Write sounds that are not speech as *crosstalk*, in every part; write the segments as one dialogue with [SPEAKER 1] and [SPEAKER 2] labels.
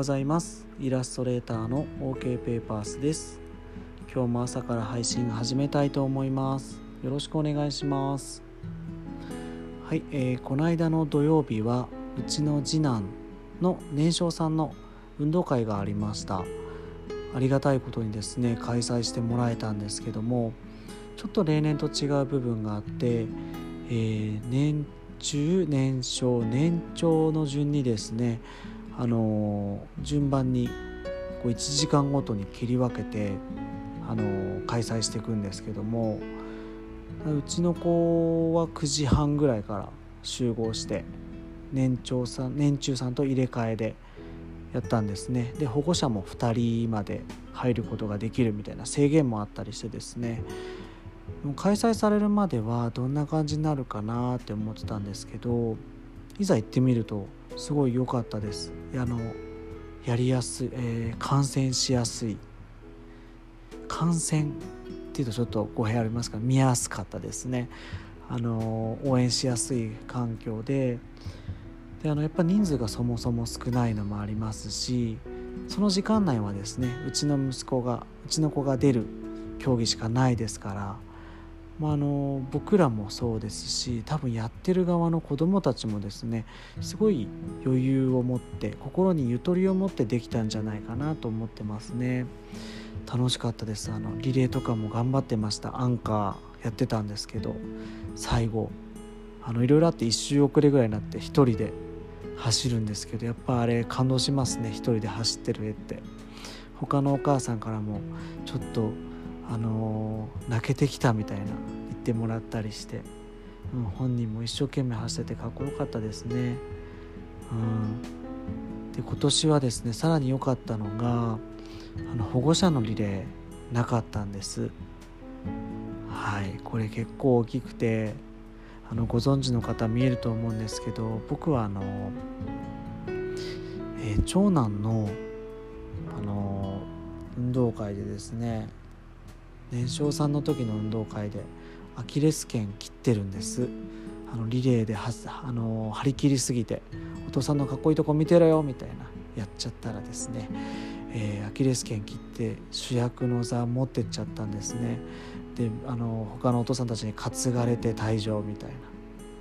[SPEAKER 1] ございます。イラストレーターの OK ペーパースです。今日も朝から配信始めたいと思います。よろしくお願いします。はい、えー、この間の土曜日はうちの次男の年少さんの運動会がありました。ありがたいことにですね開催してもらえたんですけどもちょっと例年と違う部分があって、えー、年中年少年長の順にですねあの順番にこう1時間ごとに切り分けてあの開催していくんですけどもうちの子は9時半ぐらいから集合して年長さん年中さんと入れ替えでやったんですね。で保護者も2人まで入ることができるみたいな制限もあったりしてですね。開催されるまではどんな感じになるかなって思ってたんですけどいざ行ってみるとすごい良かったです。あのやりやすい、えー、感染しやすい。感染っていうとちょっと語弊ありますが見やすかったですね。あの応援しやすい環境で。であのやっぱ人数がそもそも少ないのもありますしその時間内はですねうちの息子がうちの子が出る競技しかないですからまあ、あの僕らもそうですし多分やってる側の子どもたちもですねすごい余裕を持って心にゆとりを持ってできたんじゃないかなと思ってますね。楽しかったです。あのリレーとかも頑張ってました。アンカーやってたんですけど最後あのいろいろあって1周遅れぐらいになって1人で走るんですけどやっぱあれ感動しますね。1人で走ってる絵って。他のお母さんからもちょっとあの泣けてきたみたいな言ってもらったりして、うん、本人も一生懸命走っててかっこよかったですね。うん、で今年はですねさらに良かったのがあの保護者のリレーなかったんです。はいこれ結構大きくてあのご存知の方見えると思うんですけど僕はあの、えー、長男のあの運動会でですね年少さんの時の運動会でアキレス腱切ってるんです。あのリレーではあの張り切りすぎてお父さんのかっこいいとこ見てろよみたいなやっちゃったらですね、えー、アキレス腱切って主役の座持ってっちゃったんですね。であの他のお父さんたちに担がれて退場みたいな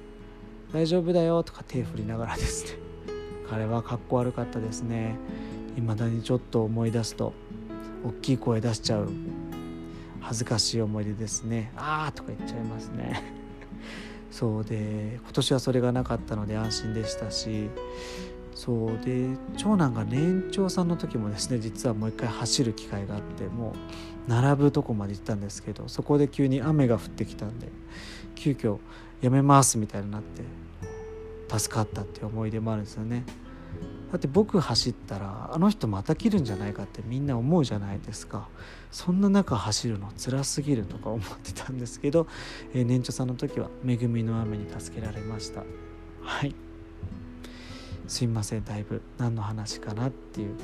[SPEAKER 1] 「大丈夫だよ」とか手振りながらですね。彼はかっこ悪かったですね。未だにちょっと思い出すと大きい声出しちゃう恥ずかしい思い出ですね。ああとか言っちゃいますね。*laughs* そうで今年はそれがなかったので安心でしたし。そうで長男が年長さんの時もですね実はもう一回走る機会があってもう並ぶとこまで行ったんですけどそこで急に雨が降ってきたんで急遽やめますみたいになって助かったっていう思い出もあるんですよね。だって僕走ったらあの人また切るんじゃないかってみんな思うじゃないですか。そんな中走るの辛すぎるとか思ってたんですけど、えー、年長さんの時は恵みの雨に助けられました。はい。すいませんだいぶ何の話かなっていう、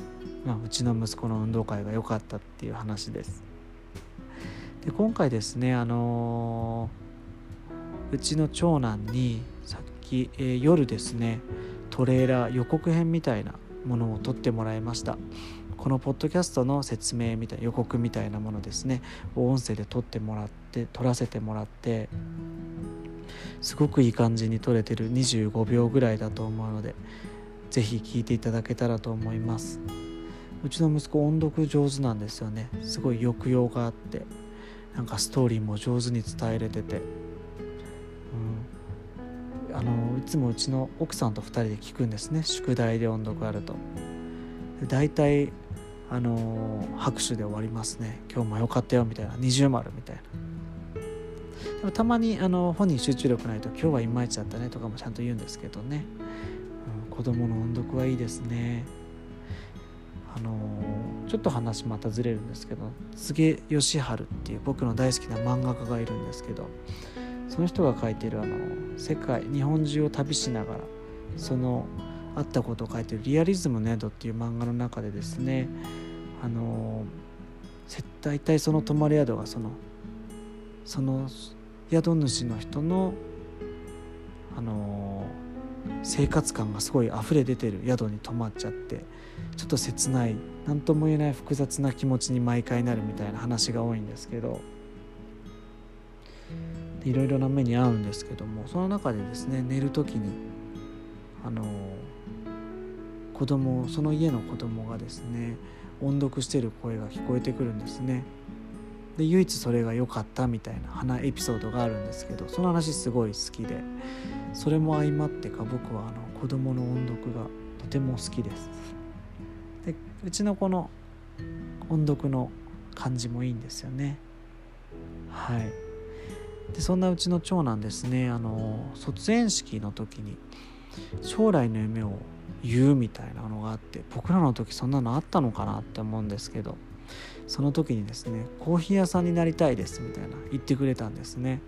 [SPEAKER 1] まあ、うちの息子の運動会が良かったっていう話です。で今回ですねあのー、うちの長男にさっき、えー、夜ですねトレーラー予告編みたいなものを撮ってもらいました。このポッドキャストの説明みたいな予告みたいなものですね。音声で撮ってもらって撮らせてもらってすごくいい感じに撮れてる25秒ぐらいだと思うので是非聞いていただけたらと思います。うちの息子音読上手なんですよね。すごい抑揚があってなんかストーリーも上手に伝えれててあのいつもうちの奥さんと2人で聞くんですね。宿題で音読あると。大体あの拍手で終わりますね。今日も良かったよみたいな。二重丸みたいな。でもたまにあの本人集中力ないと今日はいまいちだったねとかもちゃんと言うんですけどね、うん、子供の音読はいいですね。あのちょっと話またずれるんですけど柘義治っていう僕の大好きな漫画家がいるんですけどその人が書いてるあの世界日本中を旅しながらそのあったことを書いてる「リアリズムの宿」っていう漫画の中でですねあの大体その泊まり宿がそのその宿主の人のあの生活感がすごい溢れ出てる宿に泊まっちゃってちょっと切ない何とも言えない複雑な気持ちに毎回なるみたいな話が多いんですけどいろいろな目に遭うんですけどもその中でですね寝る時にあの子供その家の子供がですね音読してる声が聞こえてくるんですね。で唯一それが良かったみたいな花エピソードがあるんですけどその話すごい好きでそれも相まってか僕はあの子供の音読がとても好きです。でうちの子の音読の感じもいいんですよね。はい。でそんなうちの長男ですねあの卒園式の時に将来の夢を言うみたいなのがあって僕らの時そんなのあったのかなって思うんですけどその時にですねコーヒー屋さんになりたいですみたいな言ってくれたんですね。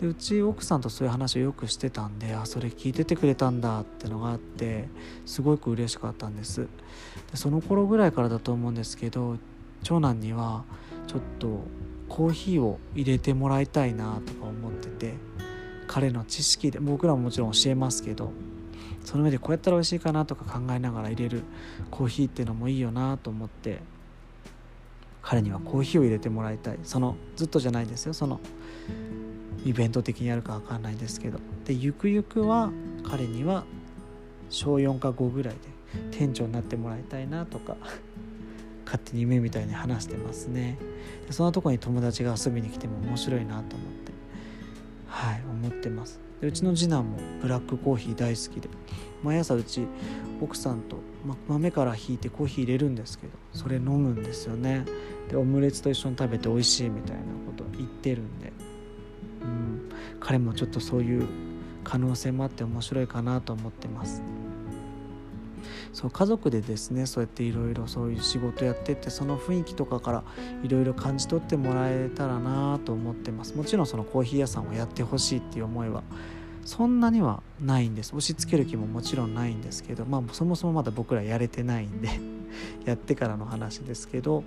[SPEAKER 1] でうち奥さんとそういう話をよくしてたんであそれ聞いててくれたんだってのがあってすごく嬉しかったんです。でその頃ぐらいからだと思うんですけど長男にはちょっとコーヒーを入れてもらいたいなとか思ってて彼の知識で僕らももちろん教えますけどその上でこうやったら美味しいかなとか考えながら入れるコーヒーっていうのもいいよなと思って彼にはコーヒーを入れてもらいたい。そのずっとじゃないですよ。そのイベント的にやるか分かんないですけど。でゆくゆくは彼には小4か5ぐらいで店長になってもらいたいなとか勝手に夢みたいに話してますね。でそんなとこに友達が遊びに来ても面白いなと思って。はい思ってます。でうちの次男もブラックコーヒー大好きで。毎朝うち奥さんと、ま、豆からひいてコーヒー入れるんですけどそれ飲むんですよね。でオムレツと一緒に食べて美味しいみたいなこと言ってるんで、うん、彼もちょっとそういう可能性もあって面白いかなと思ってます。そう家族でですねそうやっていろいろそういう仕事やってってその雰囲気とかからいろいろ感じ取ってもらえたらなと思ってます。もちろんそのコーヒー屋さんをやってほしいっていう思いはそんなにはないんです。押し付ける気ももちろんないんですけどまあそもそもまだ僕らやれてないんで *laughs* やってからの話ですけど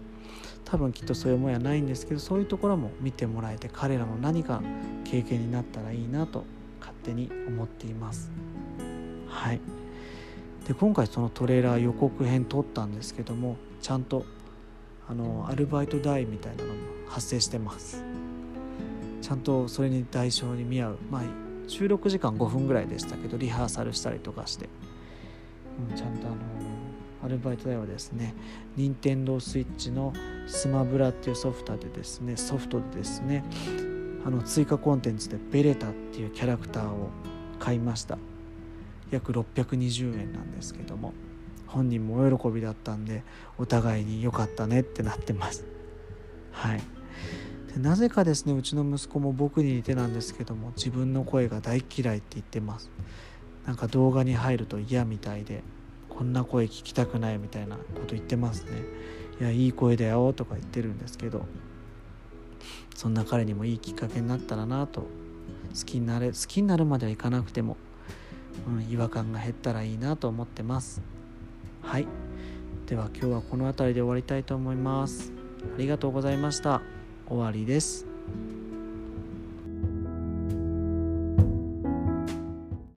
[SPEAKER 1] 多分きっとそういう思いはないんですけどそういうところも見てもらえて彼らの何か経験になったらいいなと勝手に思っています。はい。で今回そのトレーラー予告編撮ったんですけどもちゃんとあのアルバイト代みたいなのも発生してます。ちゃんとそれに代償に見合う。まあ収録時間5分ぐらいでしたけどリハーサルしたりとかして、うん、ちゃんとあのアルバイト代はですね任天堂 switch のスマブラっていうソフトでですねソフトでですねあの追加コンテンツでベレタっていうキャラクターを買いました。約620円なんですけども本人もお喜びだったんでお互いに良かったねってなってます。はい。でなぜかですねうちの息子も僕に似てなんですけども自分の声が大嫌いって言ってます。なんか動画に入ると嫌みたいでこんな声聞きたくないみたいなこと言ってますね。いやいい声だよとか言ってるんですけどそんな彼にもいいきっかけになったらなと。好きになれ好きになるまではいかなくても、うん、違和感が減ったらいいなと思ってます。はい。では今日はこの辺りで終わりたいと思います。ありがとうございました。終わりです。